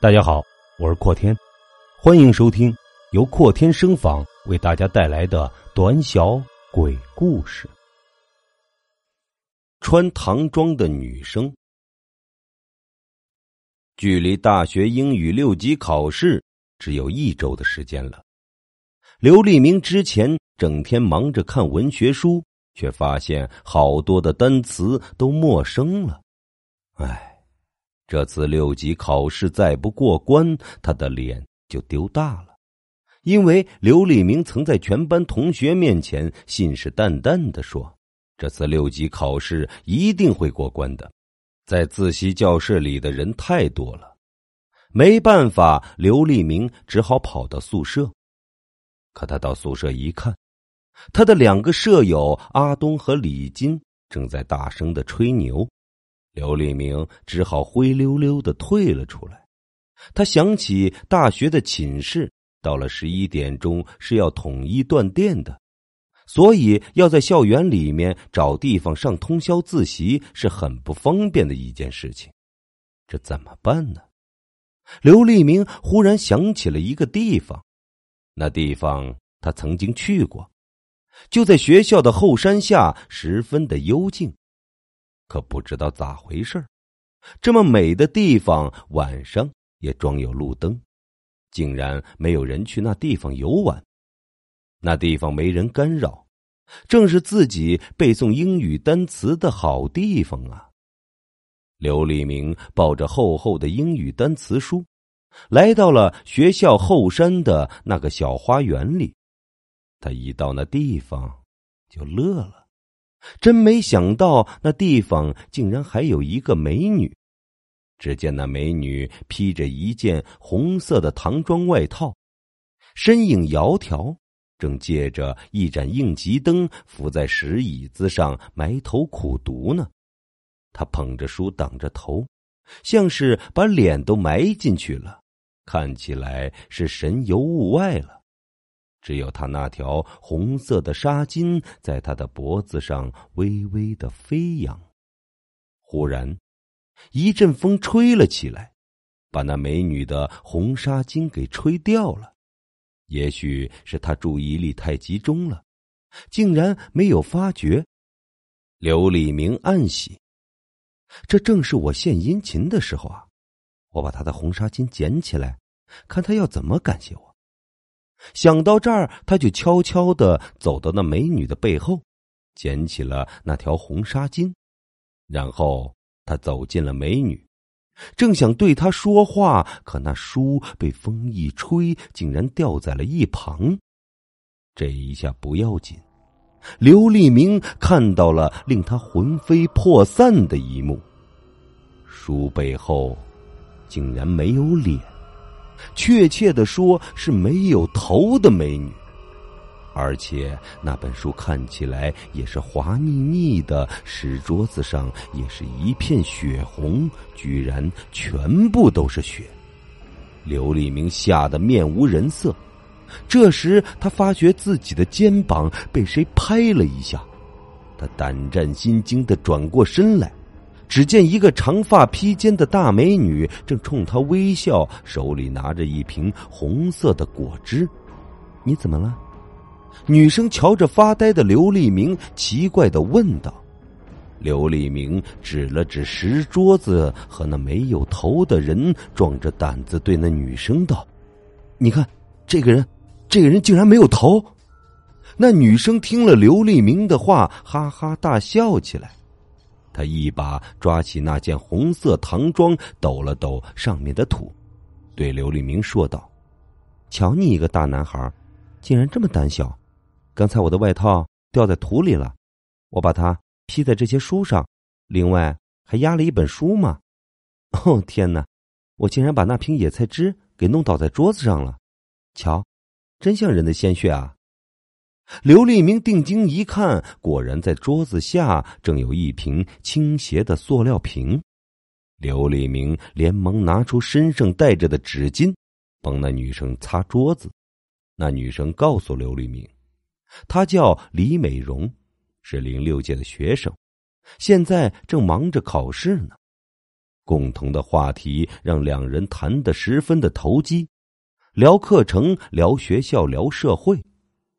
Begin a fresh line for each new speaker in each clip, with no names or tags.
大家好，我是阔天，欢迎收听由阔天声访为大家带来的短小鬼故事。穿唐装的女生，距离大学英语六级考试只有一周的时间了。刘立明之前整天忙着看文学书，却发现好多的单词都陌生了。唉。这次六级考试再不过关，他的脸就丢大了。因为刘立明曾在全班同学面前信誓旦旦的说：“这次六级考试一定会过关的。”在自习教室里的人太多了，没办法，刘立明只好跑到宿舍。可他到宿舍一看，他的两个舍友阿东和李金正在大声的吹牛。刘立明只好灰溜溜的退了出来。他想起大学的寝室到了十一点钟是要统一断电的，所以要在校园里面找地方上通宵自习是很不方便的一件事情。这怎么办呢？刘立明忽然想起了一个地方，那地方他曾经去过，就在学校的后山下，十分的幽静。可不知道咋回事这么美的地方，晚上也装有路灯，竟然没有人去那地方游玩。那地方没人干扰，正是自己背诵英语单词的好地方啊！刘立明抱着厚厚的英语单词书，来到了学校后山的那个小花园里。他一到那地方，就乐了。真没想到，那地方竟然还有一个美女。只见那美女披着一件红色的唐装外套，身影窈窕，正借着一盏应急灯伏在石椅子上埋头苦读呢。她捧着书挡着头，像是把脸都埋进去了，看起来是神游物外了。只有他那条红色的纱巾在他的脖子上微微的飞扬。忽然，一阵风吹了起来，把那美女的红纱巾给吹掉了。也许是他注意力太集中了，竟然没有发觉。刘立明暗喜，这正是我献殷勤的时候啊！我把他的红纱巾捡起来，看他要怎么感谢我。想到这儿，他就悄悄的走到那美女的背后，捡起了那条红纱巾，然后他走进了美女，正想对她说话，可那书被风一吹，竟然掉在了一旁。这一下不要紧，刘立明看到了令他魂飞魄散的一幕：书背后竟然没有脸。确切的说，是没有头的美女，而且那本书看起来也是滑腻腻的，石桌子上也是一片血红，居然全部都是血。刘立明吓得面无人色，这时他发觉自己的肩膀被谁拍了一下，他胆战心惊的转过身来。只见一个长发披肩的大美女正冲他微笑，手里拿着一瓶红色的果汁。你怎么了？女生瞧着发呆的刘立明，奇怪的问道。刘立明指了指石桌子和那没有头的人，壮着胆子对那女生道：“你看，这个人，这个人竟然没有头。”那女生听了刘立明的话，哈哈大笑起来。他一把抓起那件红色唐装，抖了抖上面的土，对刘立明说道：“瞧你一个大男孩，竟然这么胆小！刚才我的外套掉在土里了，我把它披在这些书上，另外还压了一本书嘛。哦天哪，我竟然把那瓶野菜汁给弄倒在桌子上了！瞧，真像人的鲜血啊！”刘立明定睛一看，果然在桌子下正有一瓶倾斜的塑料瓶。刘立明连忙拿出身上带着的纸巾，帮那女生擦桌子。那女生告诉刘立明，她叫李美荣，是零六届的学生，现在正忙着考试呢。共同的话题让两人谈得十分的投机，聊课程，聊学校，聊社会。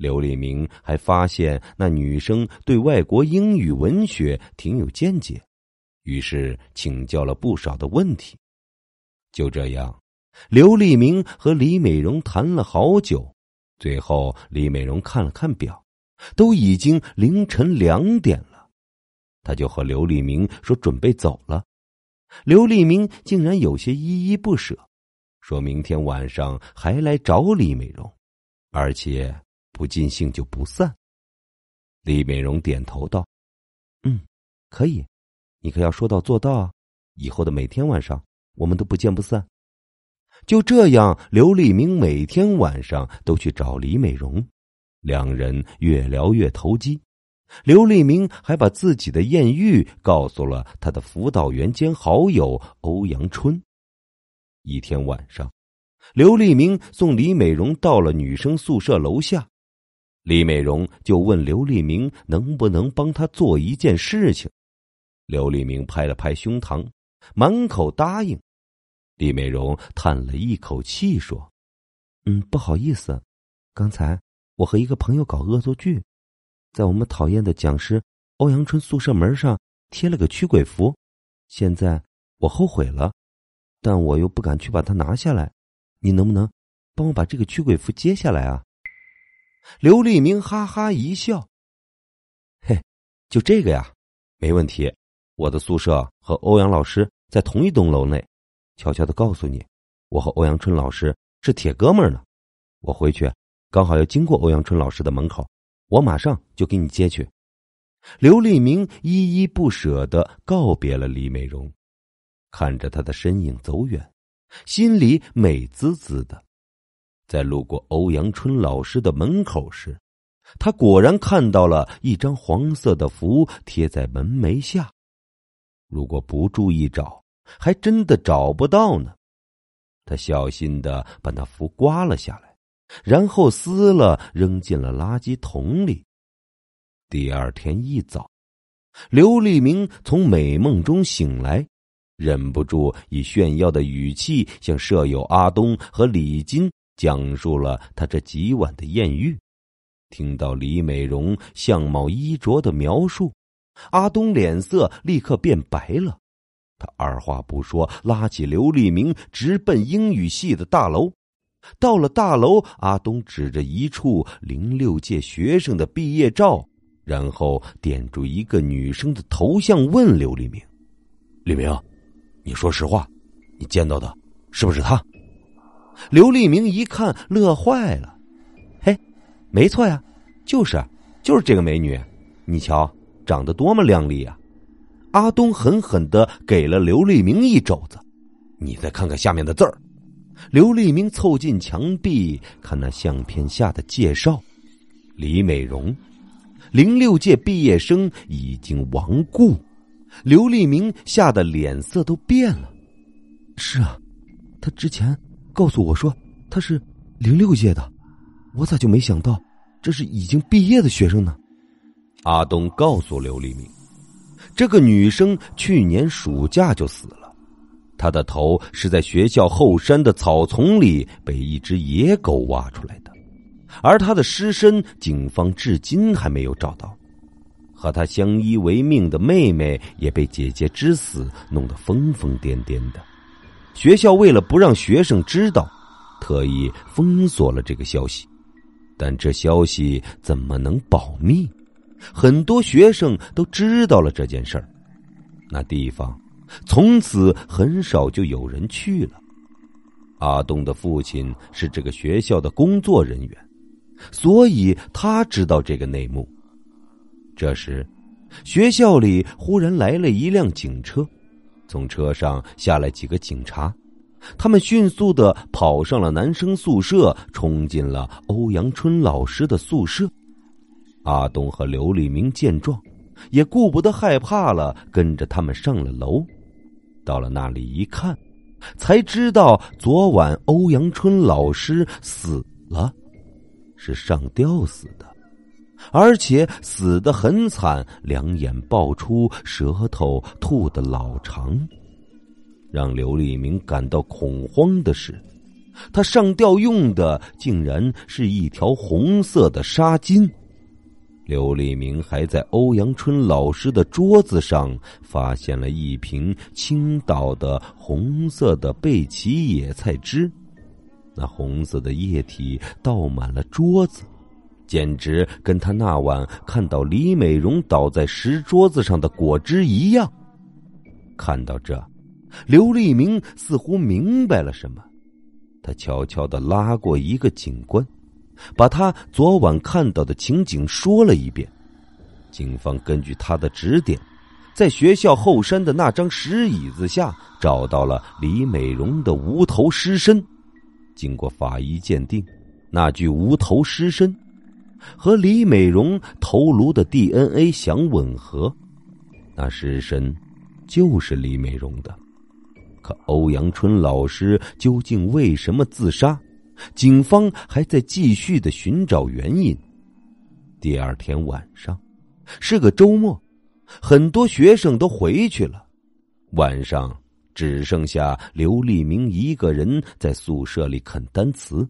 刘立明还发现那女生对外国英语文学挺有见解，于是请教了不少的问题。就这样，刘立明和李美容谈了好久。最后，李美容看了看表，都已经凌晨两点了，他就和刘立明说准备走了。刘立明竟然有些依依不舍，说明天晚上还来找李美容，而且不尽兴就不散。李美荣点头道：“嗯，可以，你可要说到做到啊！以后的每天晚上，我们都不见不散。”就这样，刘立明每天晚上都去找李美荣，两人越聊越投机。刘立明还把自己的艳遇告诉了他的辅导员兼好友欧阳春。一天晚上，刘立明送李美荣到了女生宿舍楼下，李美荣就问刘立明能不能帮他做一件事情。刘立明拍了拍胸膛，满口答应。李美荣叹了一口气说：“嗯，不好意思，刚才我和一个朋友搞恶作剧。”在我们讨厌的讲师欧阳春宿舍门上贴了个驱鬼符，现在我后悔了，但我又不敢去把它拿下来。你能不能帮我把这个驱鬼符揭下来啊？刘立明哈哈一笑：“嘿，就这个呀，没问题。我的宿舍和欧阳老师在同一栋楼内。悄悄的告诉你，我和欧阳春老师是铁哥们呢。我回去刚好要经过欧阳春老师的门口。”我马上就给你接去。刘立明依依不舍的告别了李美荣，看着他的身影走远，心里美滋滋的。在路过欧阳春老师的门口时，他果然看到了一张黄色的符贴在门楣下。如果不注意找，还真的找不到呢。他小心的把那符刮了下来。然后撕了，扔进了垃圾桶里。第二天一早，刘立明从美梦中醒来，忍不住以炫耀的语气向舍友阿东和李金讲述了他这几晚的艳遇。听到李美荣相貌衣着的描述，阿东脸色立刻变白了。他二话不说，拉起刘立明直奔英语系的大楼。到了大楼，阿东指着一处零六届学生的毕业照，然后点住一个女生的头像，问刘立明：“立明，你说实话，你见到的是不是她？”刘立明一看，乐坏了：“嘿，没错呀，就是，就是这个美女。你瞧，长得多么靓丽啊！”阿东狠狠的给了刘立明一肘子：“你再看看下面的字儿。”刘立明凑近墙壁看那相片下的介绍：李美荣，零六届毕业生，已经亡故。刘立明吓得脸色都变了。是啊，他之前告诉我说他是零六届的，我咋就没想到这是已经毕业的学生呢？阿东告诉刘立明，这个女生去年暑假就死了。他的头是在学校后山的草丛里被一只野狗挖出来的，而他的尸身警方至今还没有找到。和他相依为命的妹妹也被姐姐之死弄得疯疯癫癫的。学校为了不让学生知道，特意封锁了这个消息。但这消息怎么能保密？很多学生都知道了这件事儿。那地方。从此很少就有人去了。阿东的父亲是这个学校的工作人员，所以他知道这个内幕。这时，学校里忽然来了一辆警车，从车上下来几个警察，他们迅速的跑上了男生宿舍，冲进了欧阳春老师的宿舍。阿东和刘立明见状，也顾不得害怕了，跟着他们上了楼。到了那里一看，才知道昨晚欧阳春老师死了，是上吊死的，而且死的很惨，两眼爆出，舌头吐的老长。让刘立明感到恐慌的是，他上吊用的竟然是一条红色的纱巾。刘立明还在欧阳春老师的桌子上发现了一瓶青岛的红色的贝奇野菜汁，那红色的液体倒满了桌子，简直跟他那晚看到李美荣倒在石桌子上的果汁一样。看到这。刘立明似乎明白了什么，他悄悄的拉过一个警官，把他昨晚看到的情景说了一遍。警方根据他的指点，在学校后山的那张石椅子下找到了李美荣的无头尸身。经过法医鉴定，那具无头尸身 和李美荣头颅的 DNA 相吻合，那尸身就是李美荣的。可欧阳春老师究竟为什么自杀？警方还在继续的寻找原因。第二天晚上是个周末，很多学生都回去了，晚上只剩下刘立明一个人在宿舍里啃单词。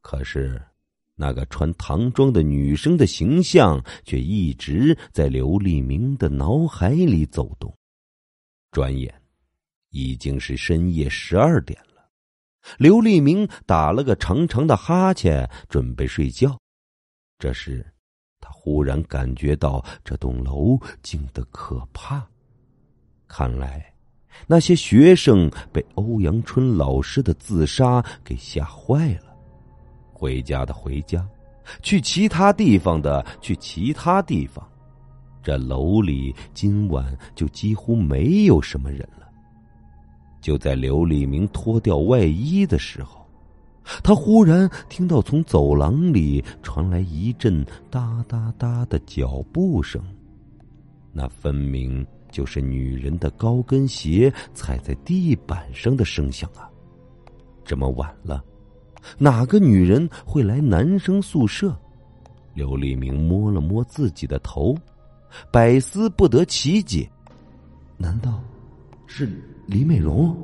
可是，那个穿唐装的女生的形象却一直在刘立明的脑海里走动。转眼。已经是深夜十二点了，刘立明打了个长长的哈欠，准备睡觉。这时，他忽然感觉到这栋楼静得可怕。看来，那些学生被欧阳春老师的自杀给吓坏了。回家的回家，去其他地方的去其他地方。这楼里今晚就几乎没有什么人了。就在刘立明脱掉外衣的时候，他忽然听到从走廊里传来一阵哒哒哒的脚步声，那分明就是女人的高跟鞋踩在地板上的声响啊！这么晚了，哪个女人会来男生宿舍？刘立明摸了摸自己的头，百思不得其解，难道是？李美荣，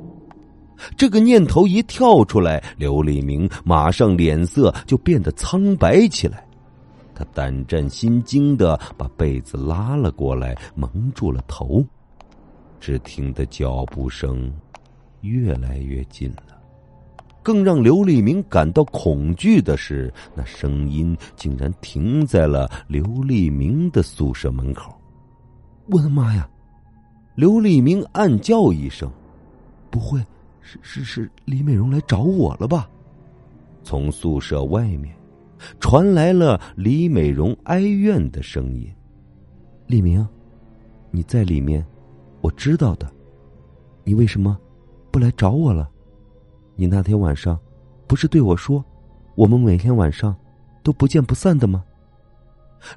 这个念头一跳出来，刘立明马上脸色就变得苍白起来。他胆战心惊的把被子拉了过来，蒙住了头。只听得脚步声越来越近了。更让刘立明感到恐惧的是，那声音竟然停在了刘立明的宿舍门口。我的妈呀！刘立明暗叫一声：“不会是是是李美荣来找我了吧？”从宿舍外面传来了李美荣哀怨的声音：“李明，你在里面，我知道的。你为什么不来找我了？你那天晚上不是对我说，我们每天晚上都不见不散的吗？”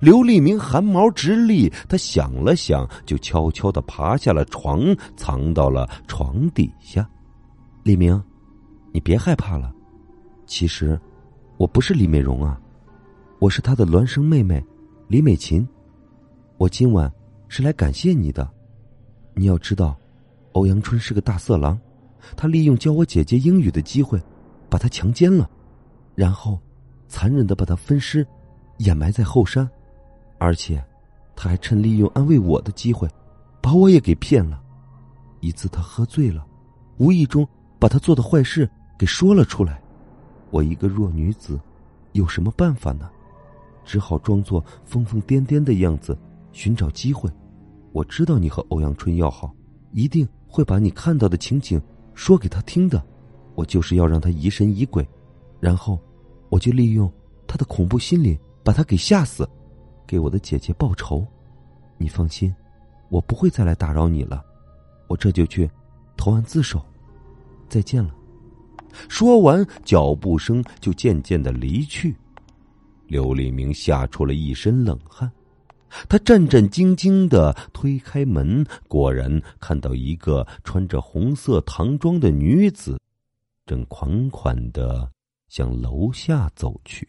刘立明汗毛直立，他想了想，就悄悄的爬下了床，藏到了床底下。李明，你别害怕了，其实我不是李美荣啊，我是她的孪生妹妹李美琴。我今晚是来感谢你的。你要知道，欧阳春是个大色狼，他利用教我姐姐英语的机会，把她强奸了，然后残忍的把她分尸，掩埋在后山。而且，他还趁利用安慰我的机会，把我也给骗了。一次他喝醉了，无意中把他做的坏事给说了出来。我一个弱女子，有什么办法呢？只好装作疯疯癫癫的样子，寻找机会。我知道你和欧阳春要好，一定会把你看到的情景说给他听的。我就是要让他疑神疑鬼，然后我就利用他的恐怖心理，把他给吓死。给我的姐姐报仇，你放心，我不会再来打扰你了。我这就去投案自首。再见了。说完，脚步声就渐渐的离去。刘立明吓出了一身冷汗，他战战兢兢的推开门，果然看到一个穿着红色唐装的女子，正款款的向楼下走去。